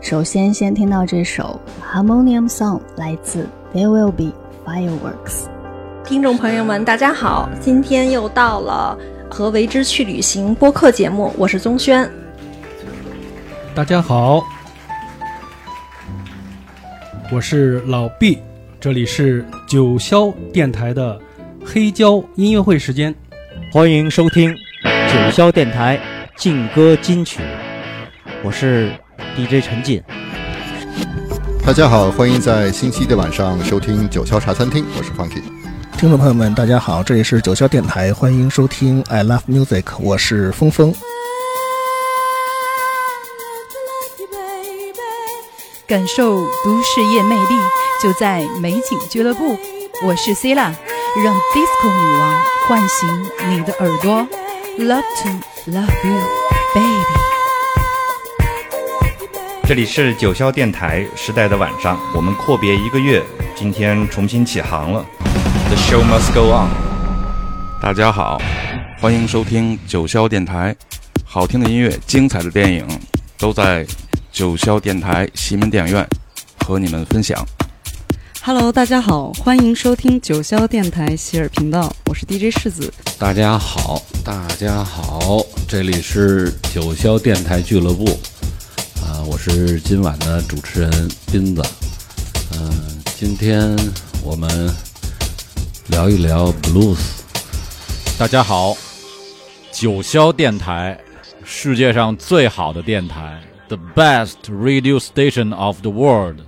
首先，先听到这首《Harmonium Song》，来自 There Will Be Fireworks。听众朋友们，大家好，今天又到了和为之去旅行播客节目，我是宗轩。大家好，我是老毕，这里是九霄电台的黑胶音乐会时间，欢迎收听九霄电台劲歌金曲，我是。DJ 陈进，大家好，欢迎在星期一的晚上收听九霄茶餐厅，我是 Funky。听众朋友们，大家好，这里是九霄电台，欢迎收听 I Love Music，我是峰峰。感受都市夜魅力，就在美景俱乐部。我是 c i l a 让 Disco 女王唤醒你的耳朵。Love to love you, baby。这里是九霄电台时代的晚上，我们阔别一个月，今天重新起航了。The show must go on。大家好，欢迎收听九霄电台，好听的音乐、精彩的电影都在九霄电台西门电影院和你们分享。Hello，大家好，欢迎收听九霄电台喜尔频道，我是 DJ 世子。大家好，大家好，这里是九霄电台俱乐部。我是今晚的主持人斌子，嗯，今天我们聊一聊 blues。大家好，九霄电台，世界上最好的电台，the best radio station of the world，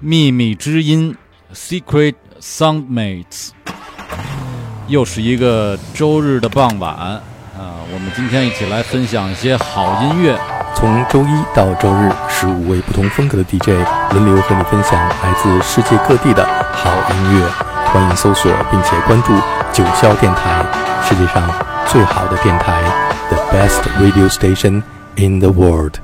秘密之音，secret soundmates。又是一个周日的傍晚啊，我们今天一起来分享一些好音乐。从周一到周日，十五位不同风格的 DJ 轮流和你分享来自世界各地的好音乐。欢迎搜索并且关注九霄电台，世界上最好的电台，The best radio station in the world。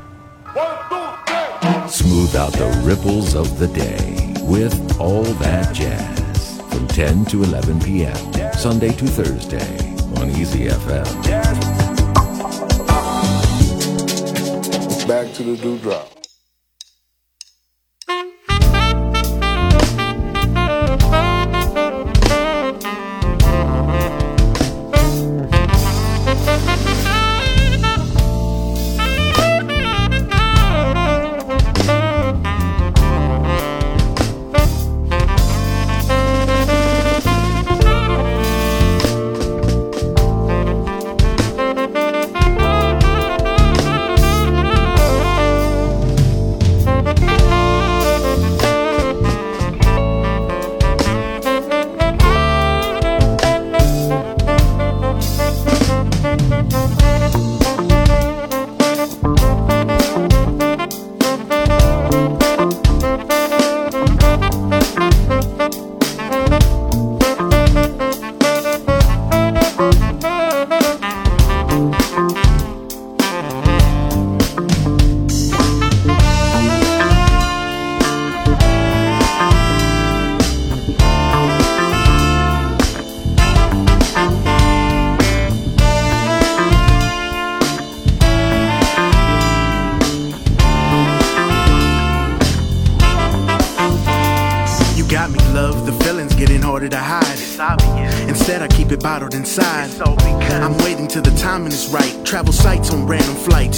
Smooth out the ripples of the day with all that jazz from 10 to 11 p.m. Sunday to Thursday on Easy FM. back to the dewdrop.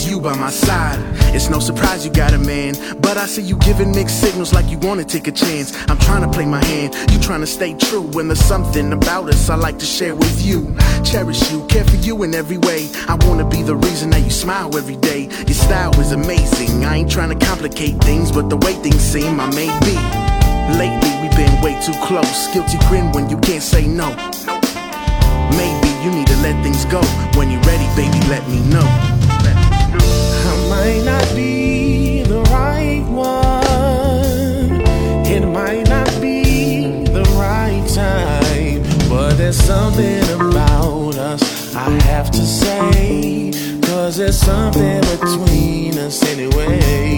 'Cause you by my side. It's no surprise you got a man. But I see you giving mixed signals like you wanna take a chance. I'm trying to play my hand, you trying to stay true. When there's something about us I like to share with you. Cherish you, care for you in every way. I wanna be the reason that you smile every day. Your style is amazing. I ain't trying to complicate things, but the way things seem, I may be. Lately we've been way too close. Guilty grin when you can't say no. Maybe you need to let things go. When you're ready, baby, let me know. I might not be the right one. It might not be the right time. But there's something about us I have to say. Cause there's something between us anyway.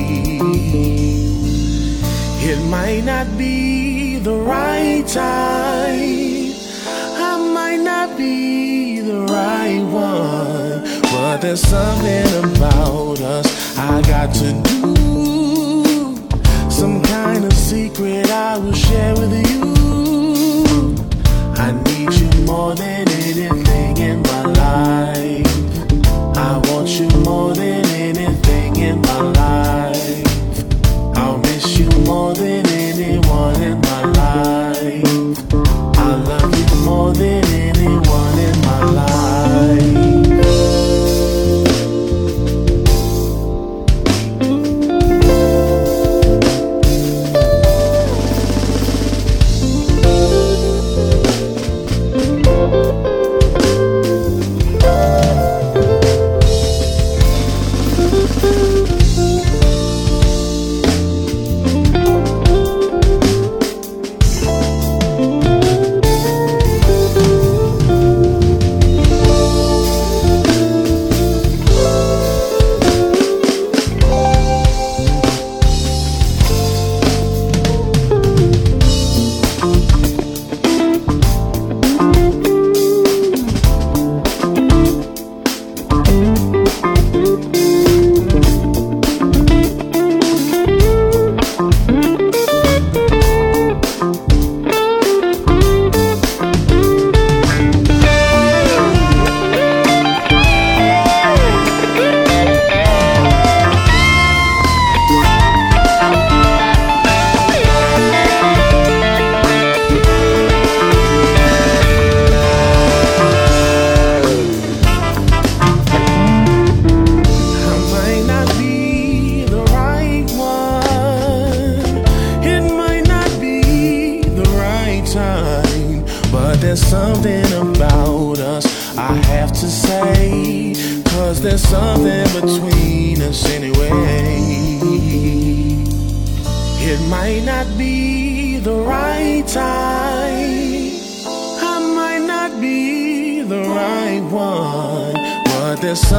It might not be the right time, I might not be the right one, but there's something about us I got to do. Some kind of secret I will share with you. I need you more than anything in my life. I want you more than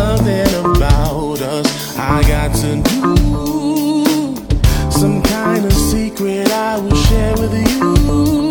something about us I got to do. Some kind of secret I will share with you.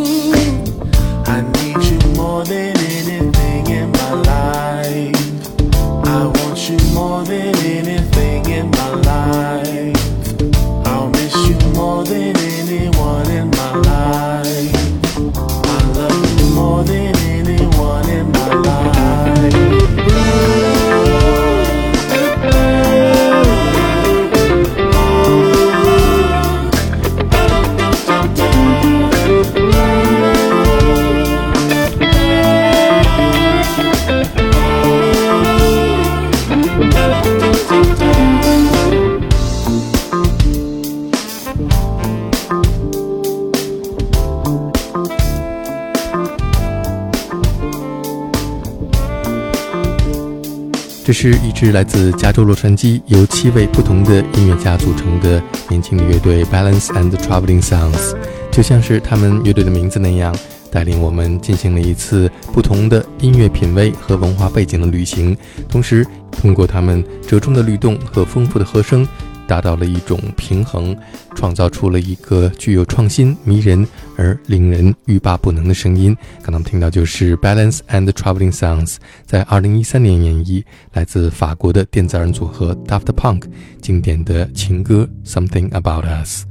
这是一支来自加州洛杉矶，由七位不同的音乐家组成的年轻的乐队 Balance and Traveling Sounds，就像是他们乐队的名字那样，带领我们进行了一次不同的音乐品味和文化背景的旅行，同时通过他们折中的律动和丰富的和声。达到了一种平衡，创造出了一个具有创新、迷人而令人欲罢不能的声音。刚刚听到就是 Balance and Traveling Sounds 在2013年演绎来自法国的电子二人组合 Daft Punk 经典的情歌 Something About Us。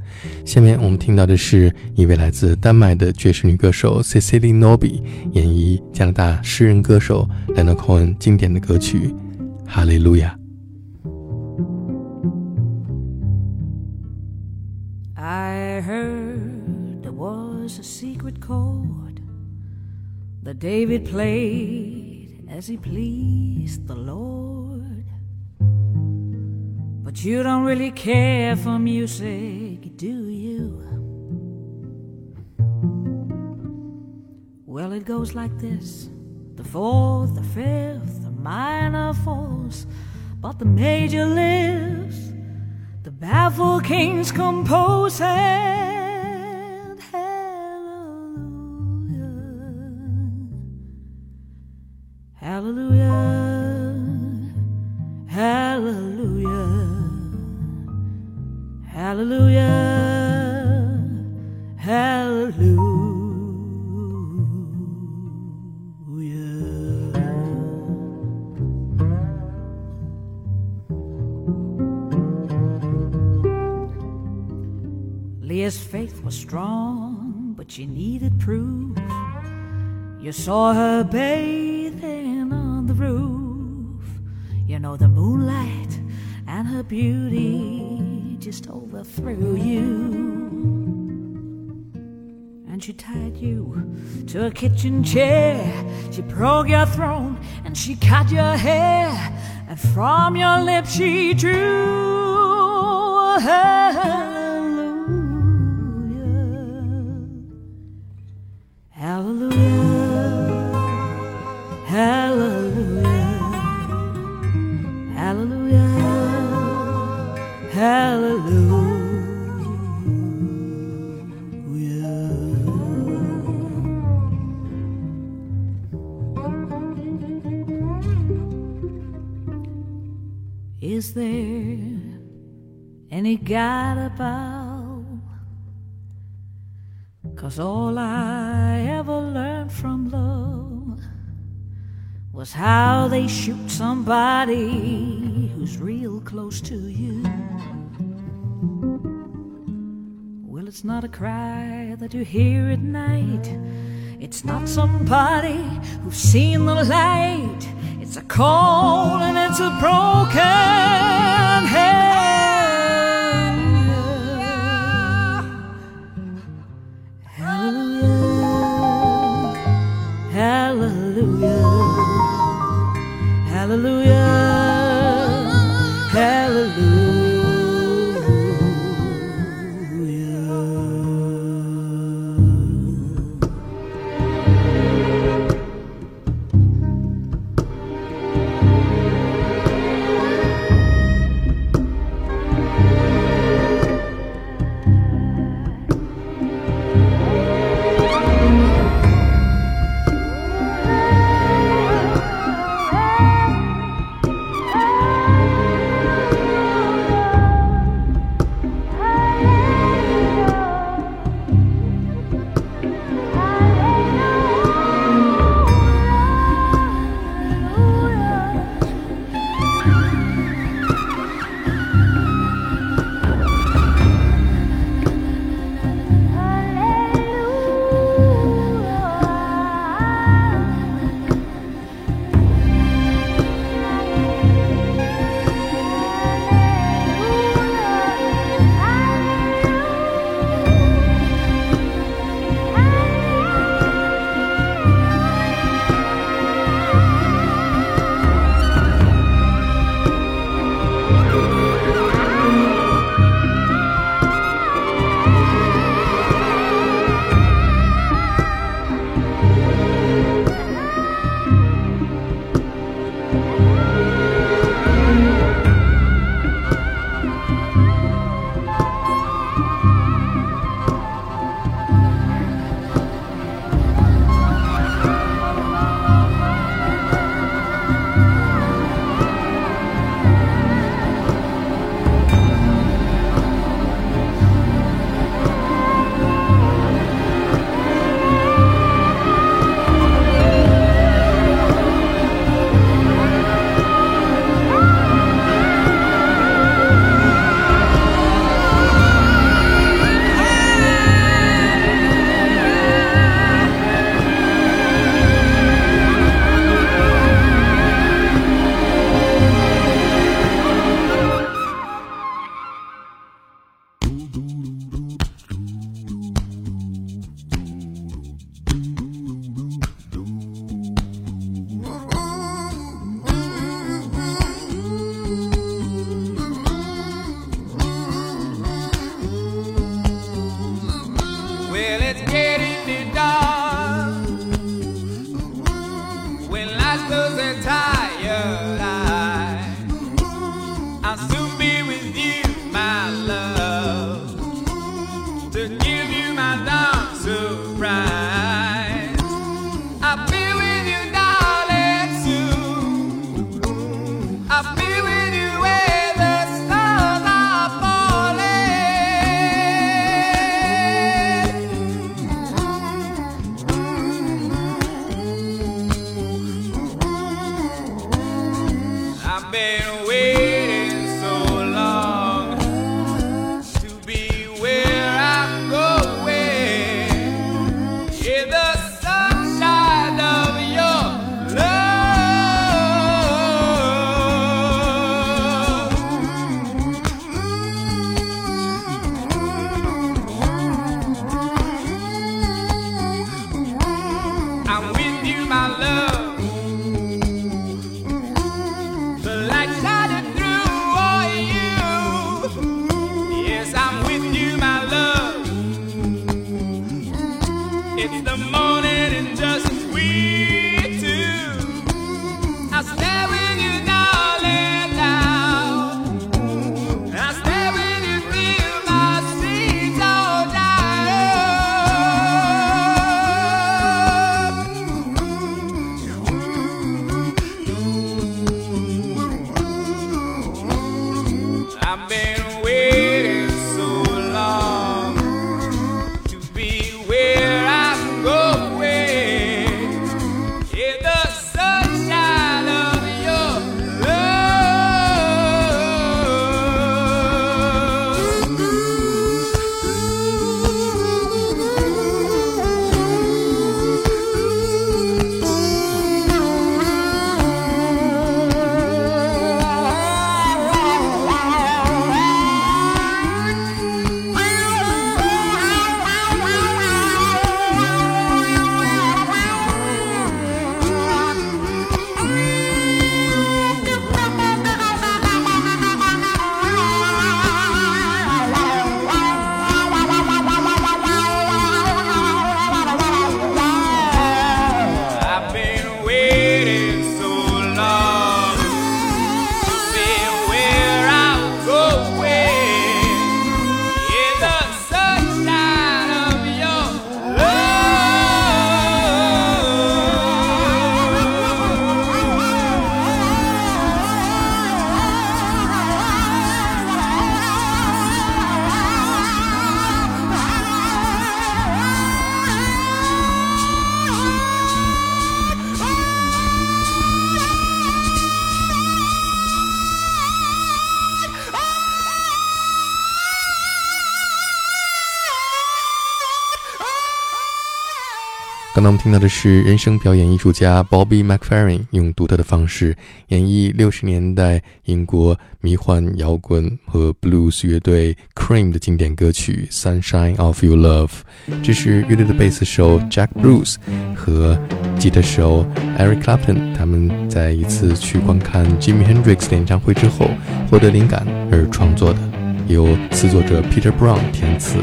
下面我们听到的是一位来自丹麦的爵士女歌手 Cecilie Nobby 演绎加拿大诗人歌手 Leonard Cohen 经典的歌曲《哈利路亚》。A secret chord that David played as he pleased the Lord. But you don't really care for music, do you? Well, it goes like this the fourth, the fifth, the minor falls, but the major lives. The baffled kings compose Hallelujah, hallelujah. Leah's faith was strong, but she needed proof. You saw her bathing on the roof. You know the moonlight and her beauty just overthrew you. And she tied you to a kitchen chair. She broke your throne and she cut your hair. And from your lips she drew a hallelujah. Hallelujah. Hallelujah. God about? Cause all I ever learned from love was how they shoot somebody who's real close to you. Well, it's not a cry that you hear at night. It's not somebody who's seen the light. It's a call and it's a broken Well, been. 刚刚我们听到的是人声表演艺术家 Bobby McFerrin 用独特的方式演绎六十年代英国迷幻摇滚和 blues 乐队 Cream 的经典歌曲《Sunshine of Your Love》。这是乐队的贝斯手 Jack Bruce 和吉他手 Eric Clapton 他们在一次去观看 Jimi Hendrix 的演唱会之后获得灵感而创作的，由词作者 Peter Brown 填词。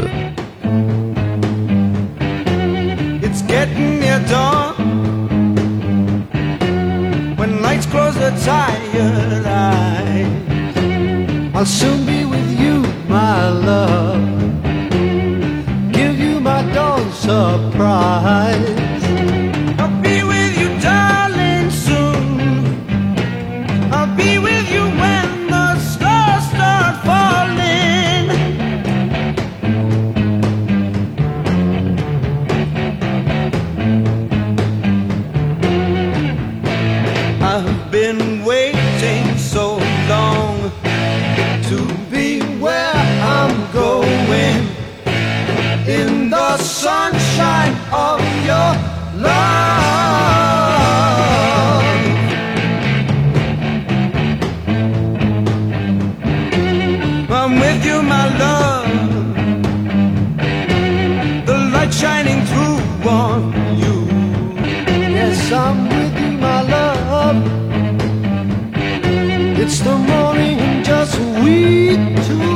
Getting near dawn. When lights close the tired eyes, I'll soon be with you, my love. Give you my dawn surprise. Love. It's the morning just we two.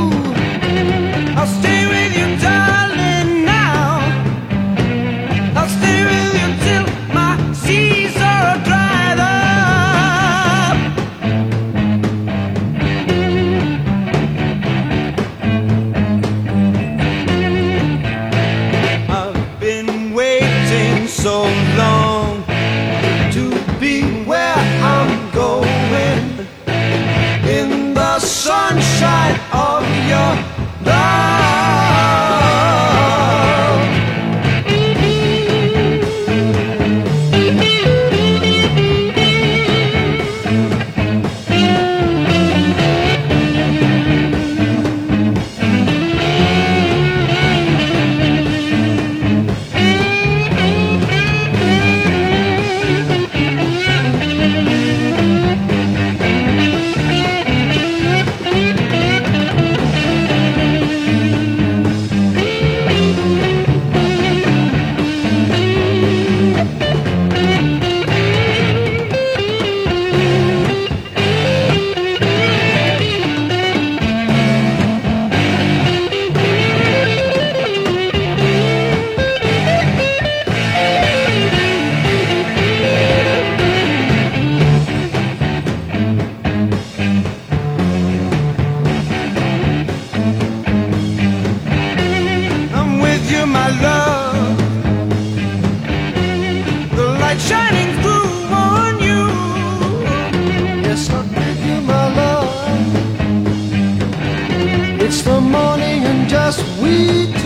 Morning and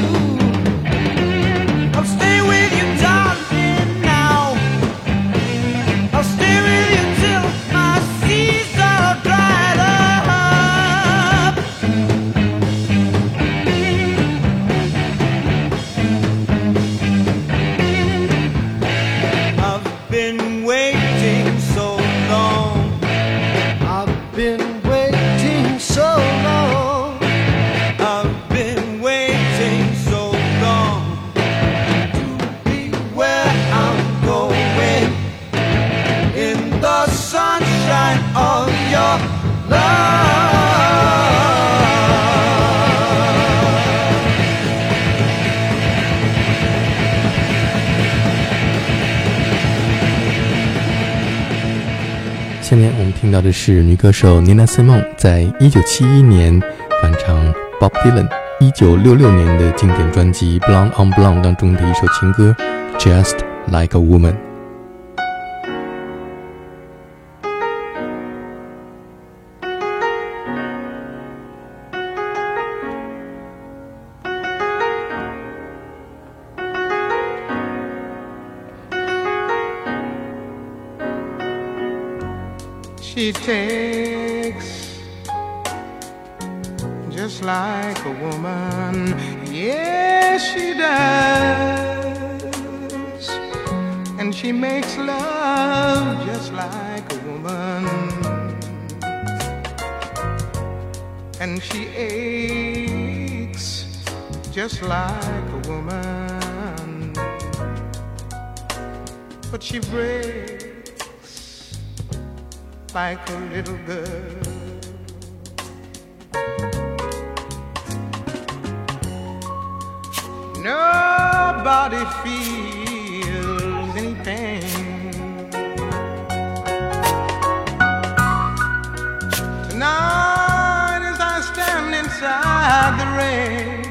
下面我们听到的是女歌手 Nina Simone 在1971年翻唱 Bob Dylan 1966年的经典专辑《Blonde on Blonde》当中的一首情歌《Just Like a Woman》。She takes just like a woman. Yes, she does. And she makes love just like a woman. And she aches just like a woman. But she breaks like a little girl. Nobody feels any pain. Tonight, as I stand inside the rain,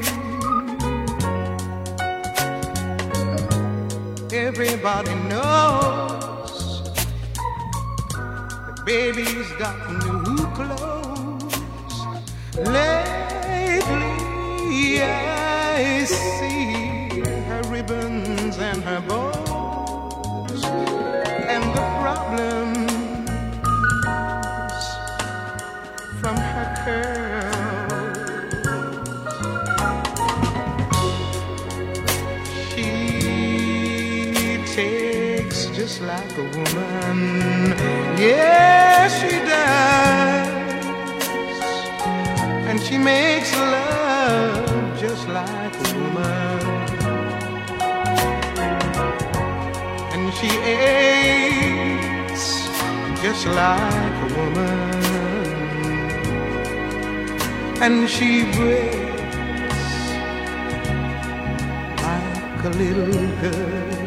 everybody baby's got new clothes. Lately, I see her ribbons and her bows, and the problems from her curls. She takes just like a woman. Yes, she does. And she makes love just like a woman. And she aches just like a woman. And she breaks like a little girl.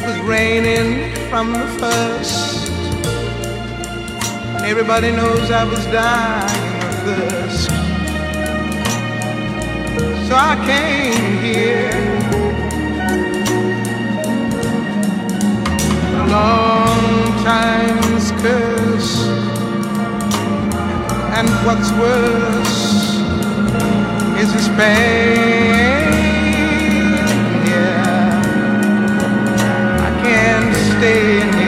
It was raining from the first. And everybody knows I was dying of thirst. So I came here. A long time's curse. And what's worse is this pain. Stay in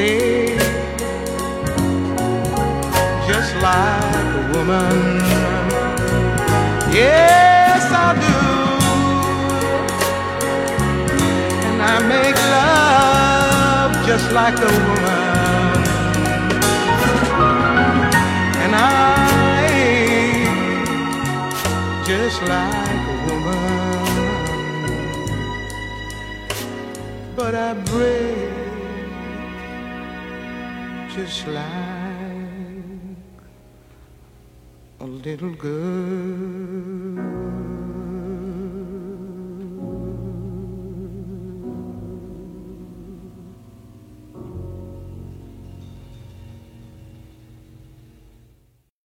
I just like a woman. Yes I do. And I make love just like a woman. And I just like a woman, but I break just like a little girl.